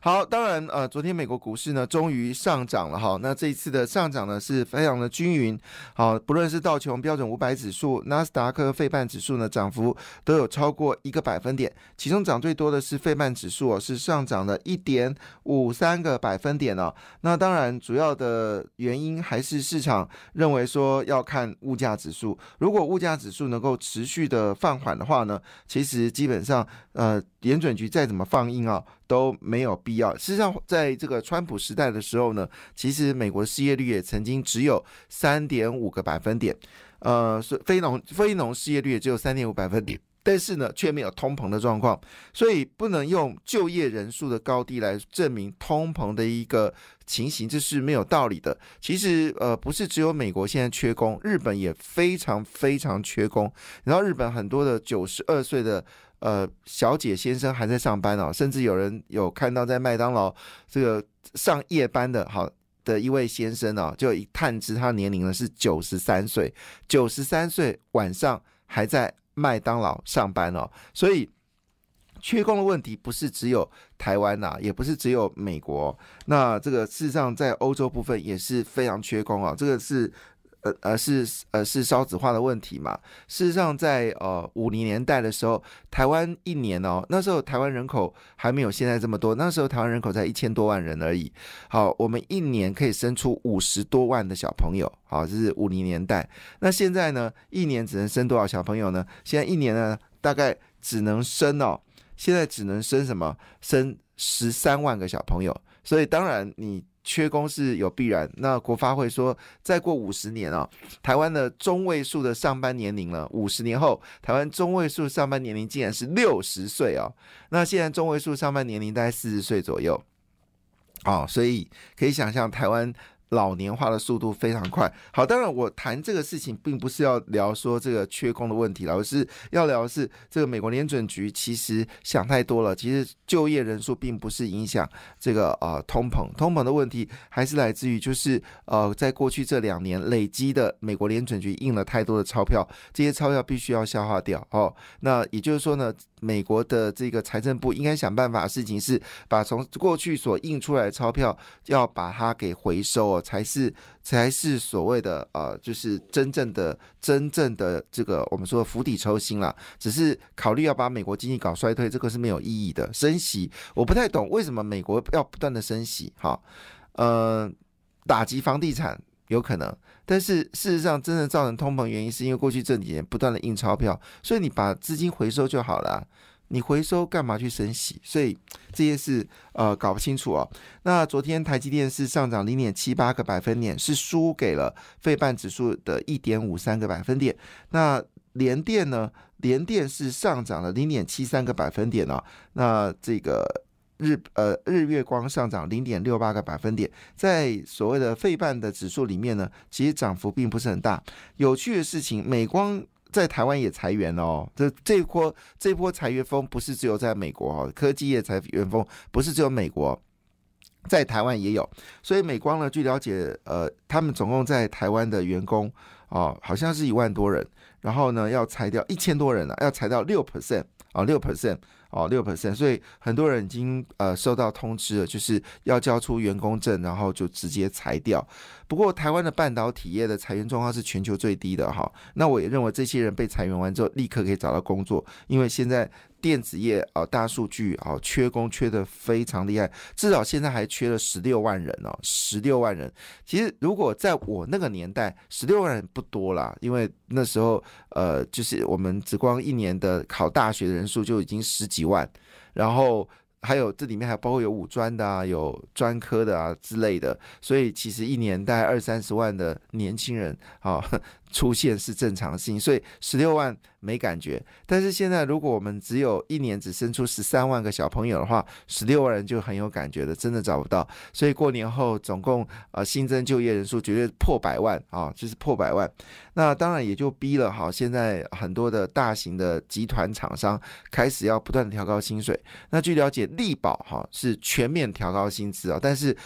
好，当然呃，昨天美国股市呢终于上涨了哈，那这一次的上涨呢是非常的均匀，好，不论是道琼标准五百指数、纳斯达克费半指数呢，涨幅都有超过一个百分点，其中涨最多的是费半指。数哦是上涨了一点五三个百分点哦。那当然主要的原因还是市场认为说要看物价指数。如果物价指数能够持续的放缓的话呢，其实基本上呃，联准局再怎么放鹰啊都没有必要。事实上，在这个川普时代的时候呢，其实美国失业率也曾经只有三点五个百分点，呃，是非农非农失业率也只有三点五百分点。但是呢，却没有通膨的状况，所以不能用就业人数的高低来证明通膨的一个情形，这是没有道理的。其实，呃，不是只有美国现在缺工，日本也非常非常缺工。然后，日本很多的九十二岁的呃小姐先生还在上班哦，甚至有人有看到在麦当劳这个上夜班的好的一位先生哦，就一探知他年龄呢是九十三岁，九十三岁晚上还在。麦当劳上班哦，所以缺工的问题不是只有台湾呐，也不是只有美国。那这个事实上在欧洲部分也是非常缺工啊，这个是。呃呃是呃是烧纸化的问题嘛？事实上，在呃五零年代的时候，台湾一年哦，那时候台湾人口还没有现在这么多，那时候台湾人口才一千多万人而已。好，我们一年可以生出五十多万的小朋友。好，这是五零年代。那现在呢，一年只能生多少小朋友呢？现在一年呢，大概只能生哦，现在只能生什么？生十三万个小朋友。所以当然你。缺工是有必然。那国发会说，再过五十年啊，台湾的中位数的上班年龄了，五十年后，台湾中位数上班年龄竟然是六十岁哦！那现在中位数上班年龄大概四十岁左右，哦，所以可以想象台湾。老年化的速度非常快。好，当然我谈这个事情，并不是要聊说这个缺工的问题了，而是要聊的是这个美国联准局其实想太多了。其实就业人数并不是影响这个呃通膨，通膨的问题还是来自于就是呃在过去这两年累积的美国联准局印了太多的钞票，这些钞票必须要消化掉。哦，那也就是说呢，美国的这个财政部应该想办法的事情是把从过去所印出来的钞票要把它给回收哦。才是才是所谓的呃，就是真正的真正的这个我们说釜底抽薪了。只是考虑要把美国经济搞衰退，这个是没有意义的。升息，我不太懂为什么美国要不断的升息。哈，呃，打击房地产有可能，但是事实上真正造成通膨原因，是因为过去这几年不断的印钞票，所以你把资金回收就好了。你回收干嘛去升息？所以这些事呃搞不清楚哦。那昨天台积电是上涨零点七八个百分点，是输给了费半指数的一点五三个百分点。那联电呢？联电是上涨了零点七三个百分点哦。那这个日呃日月光上涨零点六八个百分点，在所谓的费半的指数里面呢，其实涨幅并不是很大。有趣的事情，美光。在台湾也裁员哦，这这波这波裁员风不是只有在美国哈，科技业裁员风不是只有美国，在台湾也有。所以美光呢，据了解，呃，他们总共在台湾的员工哦，好像是一万多人，然后呢要裁掉一千多人了，要裁掉六 percent 啊，六 percent。哦，六 percent，所以很多人已经呃收到通知了，就是要交出员工证，然后就直接裁掉。不过台湾的半导体业的裁员状况是全球最低的哈。那我也认为这些人被裁员完之后，立刻可以找到工作，因为现在。电子业啊，大数据啊，缺工缺的非常厉害，至少现在还缺了十六万人哦，十六万人。其实如果在我那个年代，十六万人不多啦，因为那时候呃，就是我们只光一年的考大学的人数就已经十几几万，然后。还有这里面还包括有五专的啊，有专科的啊之类的，所以其实一年带二三十万的年轻人啊，出现是正常性，所以十六万没感觉。但是现在如果我们只有一年只生出十三万个小朋友的话，十六万人就很有感觉的，真的找不到。所以过年后总共呃新增就业人数绝对破百万啊，就是破百万。那当然也就逼了哈，现在很多的大型的集团厂商开始要不断的调高薪水。那据了解，力宝哈是全面调高薪资啊，但是。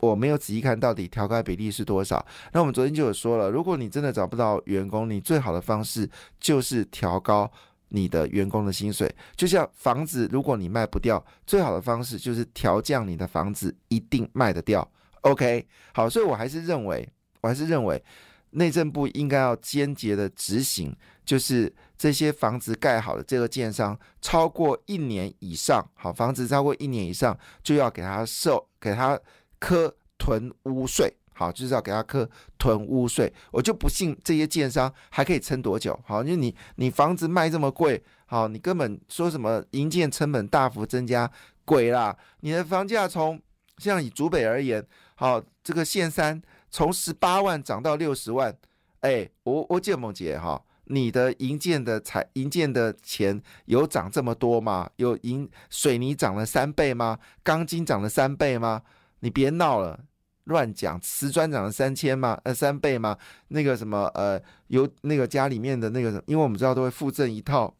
我没有仔细看到底调高比例是多少。那我们昨天就有说了，如果你真的找不到员工，你最好的方式就是调高你的员工的薪水。就像房子，如果你卖不掉，最好的方式就是调降你的房子，一定卖得掉。OK，好，所以我还是认为，我还是认为内政部应该要坚决的执行，就是这些房子盖好的这个建商超过一年以上，好，房子超过一年以上就要给他售，给他。科囤屋税，好，就是要给他科囤屋税。我就不信这些建商还可以撑多久。好，因为你你房子卖这么贵，好，你根本说什么营建成本大幅增加，鬼啦！你的房价从像以竹北而言，好，这个县三从十八万涨到六十万，哎，我我建梦姐哈，你的营建的财营建的钱有涨这么多吗？有营水泥涨了三倍吗？钢筋涨了三倍吗？你别闹了，乱讲！瓷砖涨了三千吗？呃，三倍吗？那个什么，呃，有那个家里面的那个，因为我们知道都会附赠一套，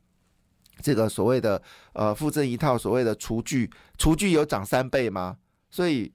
这个所谓的呃，附赠一套所谓的厨具，厨具有涨三倍吗？所以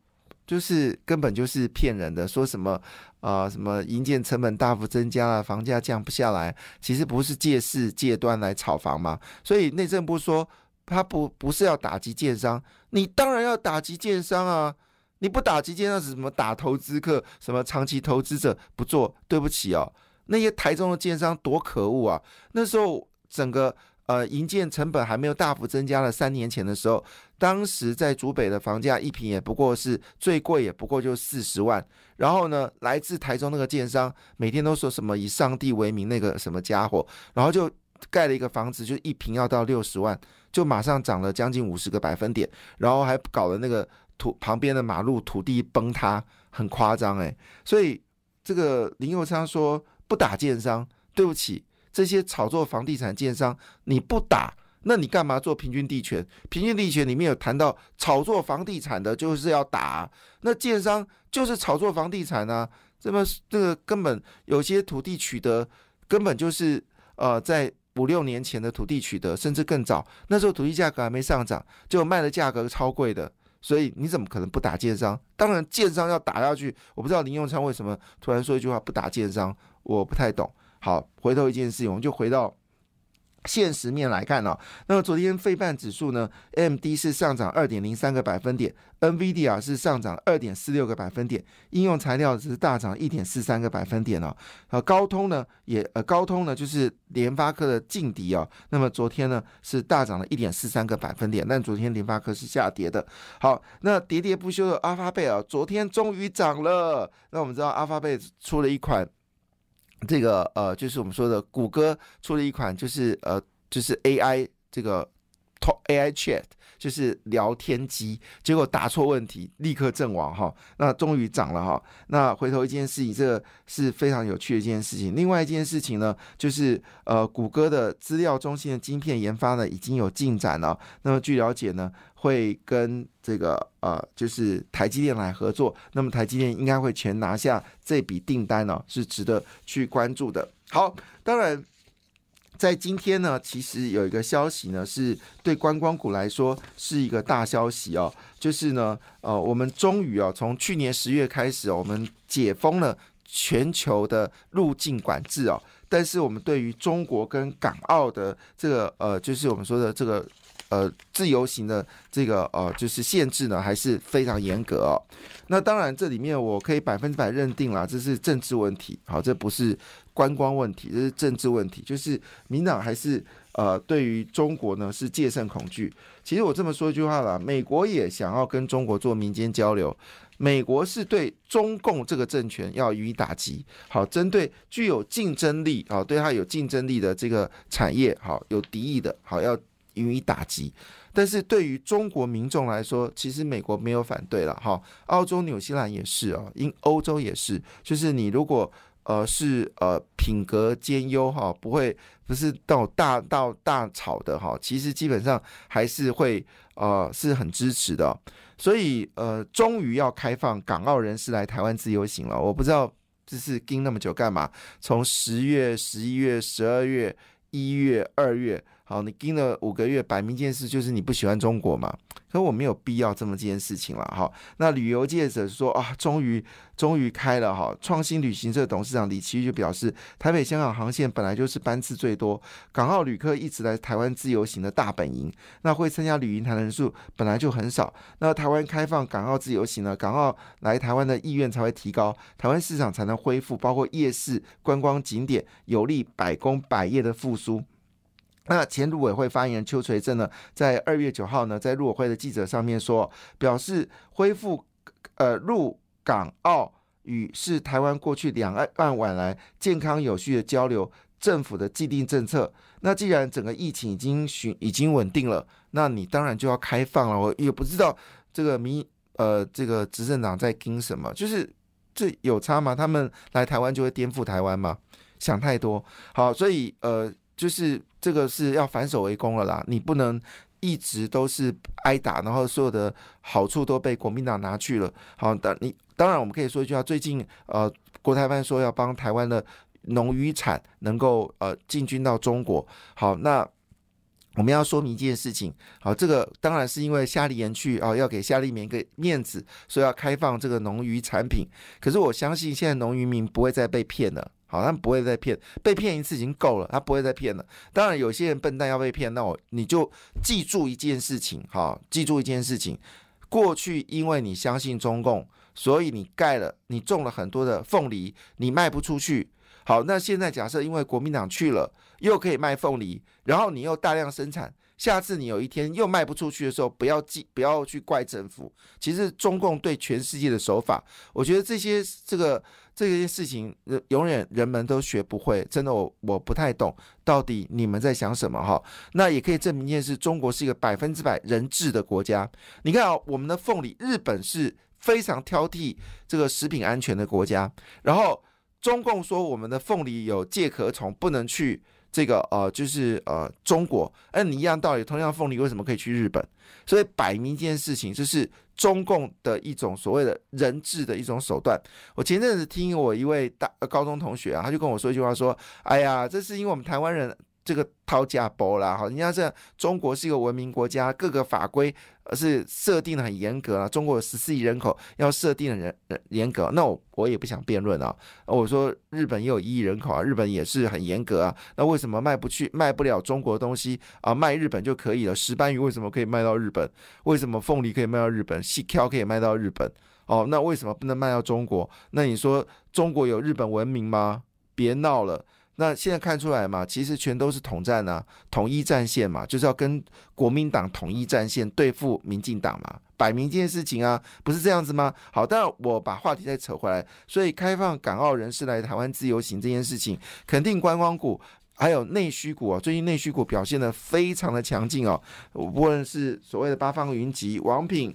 就是根本就是骗人的，说什么啊，什么营建成本大幅增加了，房价降不下来，其实不是借势借端来炒房吗？所以内政部说他不不是要打击建商，你当然要打击建商啊！你不打击建，那是什么打投资客？什么长期投资者不做？对不起哦，那些台中的建商多可恶啊！那时候整个呃营建成本还没有大幅增加了，三年前的时候，当时在竹北的房价一平也不过是最贵也不过就四十万。然后呢，来自台中那个建商每天都说什么以上帝为名那个什么家伙，然后就盖了一个房子，就一平要到六十万，就马上涨了将近五十个百分点，然后还搞了那个。土旁边的马路土地崩塌，很夸张诶。所以这个林佑昌说不打建商，对不起，这些炒作房地产建商你不打，那你干嘛做平均地权？平均地权里面有谈到炒作房地产的，就是要打，那建商就是炒作房地产啊，这么这个根本有些土地取得根本就是呃在五六年前的土地取得，甚至更早，那时候土地价格还没上涨，就卖的价格超贵的。所以你怎么可能不打建商？当然建商要打下去。我不知道林永昌为什么突然说一句话不打建商，我不太懂。好，回头一件事情，我们就回到。现实面来看呢，那么昨天费半指数呢，M D 是上涨二点零三个百分点，N V D 啊是上涨二点四六个百分点，应用材料只是大涨一点四三个百分点哦。呃，高通呢也呃高通呢就是联发科的劲敌哦，那么昨天呢是大涨了一点四三个百分点，但昨天联发科是下跌的。好，那喋喋不休的阿发贝啊，昨天终于涨了。那我们知道阿发贝出了一款。这个呃，就是我们说的，谷歌出了一款，就是呃，就是 AI 这个 AI Chat，就是聊天机，结果答错问题，立刻阵亡哈。那终于涨了哈。那回头一件事情，这个是非常有趣的一件事情。另外一件事情呢，就是呃，谷歌的资料中心的晶片研发呢已经有进展了。那么据了解呢，会跟这个呃，就是台积电来合作。那么台积电应该会全拿下这笔订单呢，是值得去关注的。好，当然。在今天呢，其实有一个消息呢，是对观光股来说是一个大消息哦，就是呢，呃，我们终于啊，从去年十月开始，我们解封了全球的入境管制哦，但是我们对于中国跟港澳的这个呃，就是我们说的这个。呃，自由行的这个呃，就是限制呢，还是非常严格哦。那当然，这里面我可以百分之百认定了，这是政治问题。好，这不是观光问题，这是政治问题。就是民党还是呃，对于中国呢是戒慎恐惧。其实我这么说一句话啦，美国也想要跟中国做民间交流，美国是对中共这个政权要予以打击。好，针对具有竞争力啊，对他有竞争力的这个产业好，有敌意的好要。予以打击，但是对于中国民众来说，其实美国没有反对了哈。澳洲、纽西兰也是哦，因欧洲也是，就是你如果呃是呃品格兼优哈，不会不是到大到大吵的哈，其实基本上还是会呃是很支持的，所以呃终于要开放港澳人士来台湾自由行了，我不知道这是盯那么久干嘛？从十月、十一月、十二月、一月、二月。好，你盯了五个月，摆明件事就是你不喜欢中国嘛？可我没有必要这么这件事情了哈。那旅游界者说啊，终于终于开了哈。创新旅行社董事长李奇就表示，台北香港航线本来就是班次最多，港澳旅客一直来台湾自由行的大本营，那会参加旅行团的人数本来就很少。那台湾开放港澳自由行呢，港澳来台湾的意愿才会提高，台湾市场才能恢复，包括夜市观光景点有利百工百业的复苏。那前陆委会发言人邱垂正呢，在二月九号呢，在陆委会的记者上面说，表示恢复呃陆港澳与是台湾过去两岸晚来健康有序的交流，政府的既定政策。那既然整个疫情已经寻已经稳定了，那你当然就要开放了。我也不知道这个民呃这个执政党在盯什么，就是这有差吗？他们来台湾就会颠覆台湾吗？想太多。好，所以呃。就是这个是要反手为攻了啦，你不能一直都是挨打，然后所有的好处都被国民党拿去了。好的，你当然我们可以说一句话，最近呃，国台办说要帮台湾的农渔产能够呃进军到中国。好，那我们要说明一件事情，好，这个当然是因为夏立言去啊，要给夏立言一个面子，说要开放这个农渔产品。可是我相信现在农渔民不会再被骗了。好，他们不会再骗，被骗一次已经够了，他不会再骗了。当然，有些人笨蛋要被骗，那我你就记住一件事情，哈，记住一件事情，过去因为你相信中共，所以你盖了，你种了很多的凤梨，你卖不出去。好，那现在假设因为国民党去了，又可以卖凤梨，然后你又大量生产。下次你有一天又卖不出去的时候，不要记，不要去怪政府。其实中共对全世界的手法，我觉得这些这个这些事情，永远人们都学不会。真的，我我不太懂到底你们在想什么哈。那也可以证明一件事：中国是一个百分之百人治的国家。你看啊，我们的凤梨，日本是非常挑剔这个食品安全的国家，然后中共说我们的凤梨有介壳虫，不能去。这个呃，就是呃，中国，哎，你一样道理，同样凤梨为什么可以去日本？所以摆明一件事情，就是中共的一种所谓的人质的一种手段。我前阵子听我一位大高中同学啊，他就跟我说一句话，说：“哎呀，这是因为我们台湾人。”这个掏价包啦，好，人家这中国是一个文明国家，各个法规而是设定的很严格啊。中国有十四亿人口，要设定的人严格，那我我也不想辩论啊。我说日本也有一亿人口啊，日本也是很严格啊。那为什么卖不去、卖不了中国的东西啊？卖日本就可以了？石斑鱼为什么可以卖到日本？为什么凤梨可以卖到日本？细条可以卖到日本？哦，那为什么不能卖到中国？那你说中国有日本文明吗？别闹了。那现在看出来嘛，其实全都是统战啊，统一战线嘛，就是要跟国民党统一战线对付民进党嘛，摆明这件事情啊，不是这样子吗？好，但我把话题再扯回来，所以开放港澳人士来台湾自由行这件事情，肯定观光股还有内需股啊，最近内需股表现的非常的强劲哦，无论是所谓的八方云集、王品，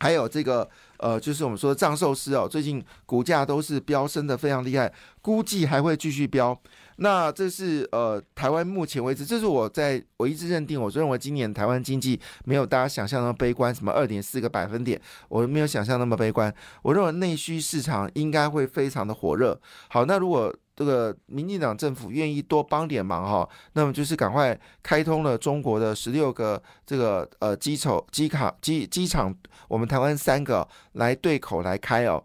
还有这个。呃，就是我们说的藏寿司哦，最近股价都是飙升的非常厉害，估计还会继续飙。那这是呃台湾目前为止，这是我在我一直认定，我认为今年台湾经济没有大家想象那么悲观，什么二点四个百分点，我没有想象那么悲观。我认为内需市场应该会非常的火热。好，那如果这个民进党政府愿意多帮点忙哈，那么就是赶快开通了中国的十六个这个呃机场机卡机机场，我们台湾三个来对口来开哦，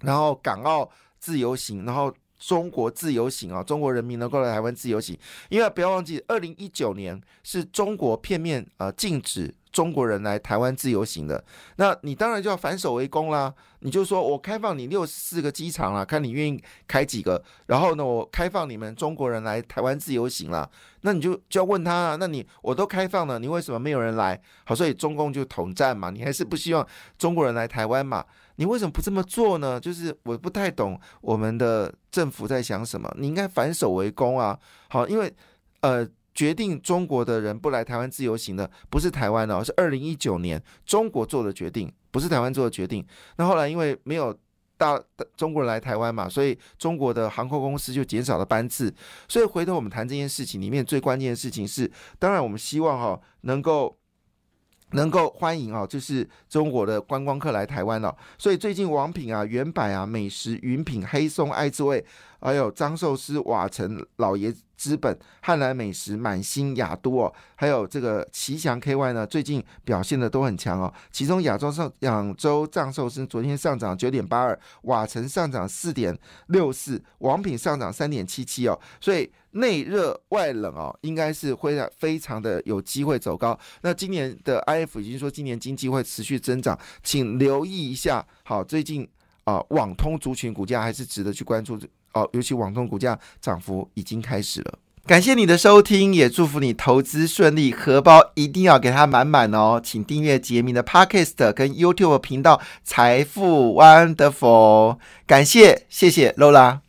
然后港澳自由行，然后。中国自由行啊，中国人民能够来台湾自由行，因为不要忘记，二零一九年是中国片面呃禁止中国人来台湾自由行的。那你当然就要反手为攻啦，你就说我开放你六十四个机场了，看你愿意开几个，然后呢，我开放你们中国人来台湾自由行了，那你就就要问他啊，那你我都开放了，你为什么没有人来？好，所以中共就统战嘛，你还是不希望中国人来台湾嘛？你为什么不这么做呢？就是我不太懂我们的政府在想什么。你应该反手为攻啊！好，因为呃，决定中国的人不来台湾自由行的不是台湾哦，是二零一九年中国做的决定，不是台湾做的决定。那后来因为没有。大中国人来台湾嘛，所以中国的航空公司就减少了班次。所以回头我们谈这件事情里面最关键的事情是，当然我们希望哈能够。能够欢迎啊，就是中国的观光客来台湾了。所以最近王品啊、原版啊、美食、云品、黑松、爱滋味，还有张寿司、瓦城、老爷资本、汉来美食、满星、雅都哦，还有这个奇祥 KY 呢，最近表现的都很强哦。其中亚洲上扬州藏寿司昨天上涨九点八二，瓦城上涨四点六四，王品上涨三点七七哦。所以内热外冷哦，应该是会非常的有机会走高。那今年的 IF 已经说今年经济会持续增长，请留意一下。好，最近啊，网通族群股价还是值得去关注哦，尤其网通股价涨幅已经开始了。感谢你的收听，也祝福你投资顺利，荷包一定要给它满满哦。请订阅杰明的 Podcast 跟 YouTube 频道财富 Wonderful。感谢，谢谢 Lola。